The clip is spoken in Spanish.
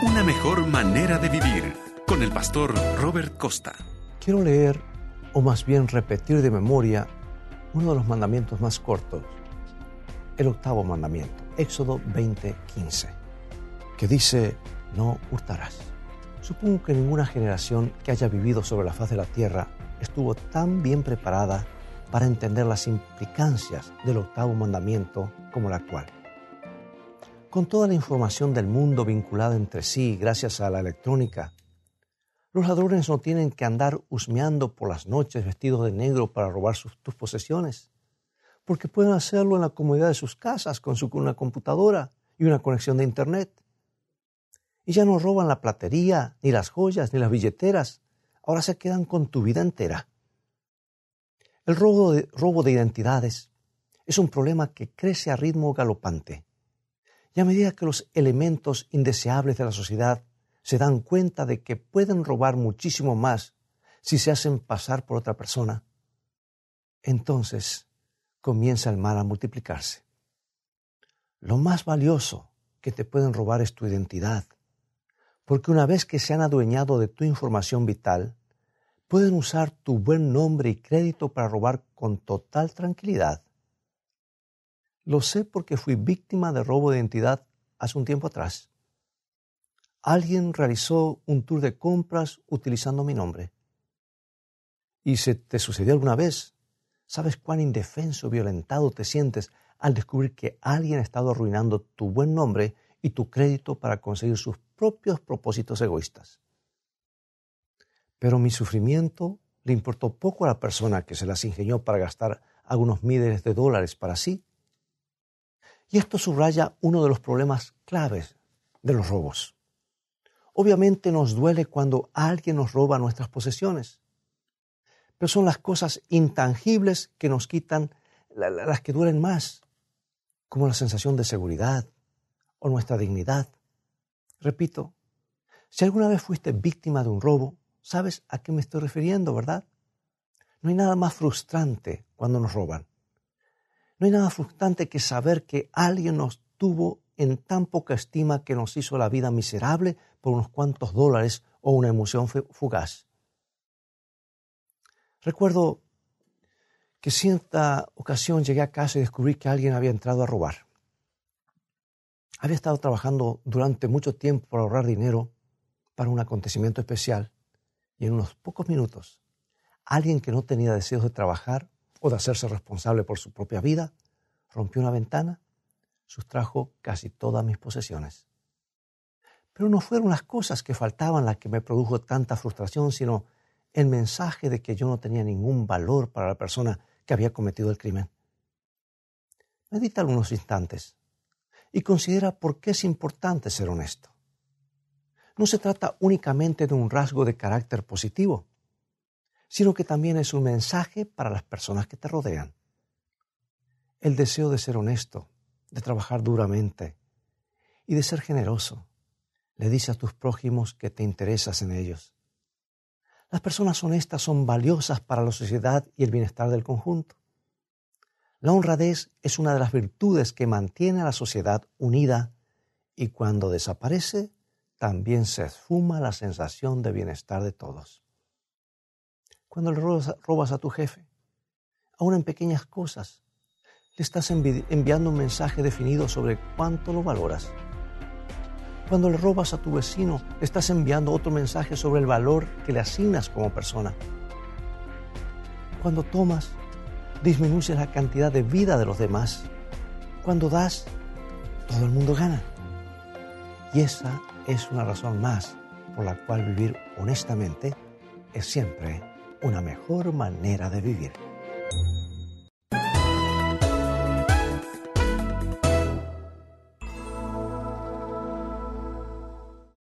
Una mejor manera de vivir con el pastor Robert Costa. Quiero leer, o más bien repetir de memoria, uno de los mandamientos más cortos, el octavo mandamiento, Éxodo 20:15, que dice, no hurtarás. Supongo que ninguna generación que haya vivido sobre la faz de la tierra estuvo tan bien preparada para entender las implicancias del octavo mandamiento como la actual. Con toda la información del mundo vinculada entre sí gracias a la electrónica, los ladrones no tienen que andar husmeando por las noches vestidos de negro para robar tus posesiones, porque pueden hacerlo en la comodidad de sus casas con una computadora y una conexión de Internet. Y ya no roban la platería, ni las joyas, ni las billeteras, ahora se quedan con tu vida entera. El robo de identidades es un problema que crece a ritmo galopante. Y a medida que los elementos indeseables de la sociedad se dan cuenta de que pueden robar muchísimo más si se hacen pasar por otra persona, entonces comienza el mal a multiplicarse. Lo más valioso que te pueden robar es tu identidad, porque una vez que se han adueñado de tu información vital, pueden usar tu buen nombre y crédito para robar con total tranquilidad. Lo sé porque fui víctima de robo de identidad hace un tiempo atrás. Alguien realizó un tour de compras utilizando mi nombre. ¿Y si te sucedió alguna vez? ¿Sabes cuán indefenso, violentado te sientes al descubrir que alguien ha estado arruinando tu buen nombre y tu crédito para conseguir sus propios propósitos egoístas? Pero mi sufrimiento le importó poco a la persona que se las ingenió para gastar algunos miles de dólares para sí. Y esto subraya uno de los problemas claves de los robos. Obviamente nos duele cuando alguien nos roba nuestras posesiones, pero son las cosas intangibles que nos quitan las que duelen más, como la sensación de seguridad o nuestra dignidad. Repito, si alguna vez fuiste víctima de un robo, sabes a qué me estoy refiriendo, ¿verdad? No hay nada más frustrante cuando nos roban. No hay nada frustrante que saber que alguien nos tuvo en tan poca estima que nos hizo la vida miserable por unos cuantos dólares o una emoción fugaz. Recuerdo que cierta ocasión llegué a casa y descubrí que alguien había entrado a robar. Había estado trabajando durante mucho tiempo para ahorrar dinero para un acontecimiento especial y en unos pocos minutos alguien que no tenía deseos de trabajar o de hacerse responsable por su propia vida rompió una ventana, sustrajo casi todas mis posesiones. Pero no fueron las cosas que faltaban las que me produjo tanta frustración, sino el mensaje de que yo no tenía ningún valor para la persona que había cometido el crimen. Medita algunos instantes y considera por qué es importante ser honesto no se trata únicamente de un rasgo de carácter positivo, sino que también es un mensaje para las personas que te rodean. El deseo de ser honesto, de trabajar duramente y de ser generoso, le dice a tus prójimos que te interesas en ellos. Las personas honestas son valiosas para la sociedad y el bienestar del conjunto. La honradez es una de las virtudes que mantiene a la sociedad unida y cuando desaparece, también se esfuma la sensación de bienestar de todos. Cuando le robas, a tu jefe, aún en pequeñas cosas, le estás enviando un mensaje definido sobre cuánto lo valoras. Cuando le robas a tu vecino, estás enviando otro mensaje sobre el valor que le asignas como persona. Cuando tomas, disminuyes la cantidad de vida de los demás. Cuando das, todo el mundo gana. Y esa es una razón más por la cual vivir honestamente es siempre una mejor manera de vivir.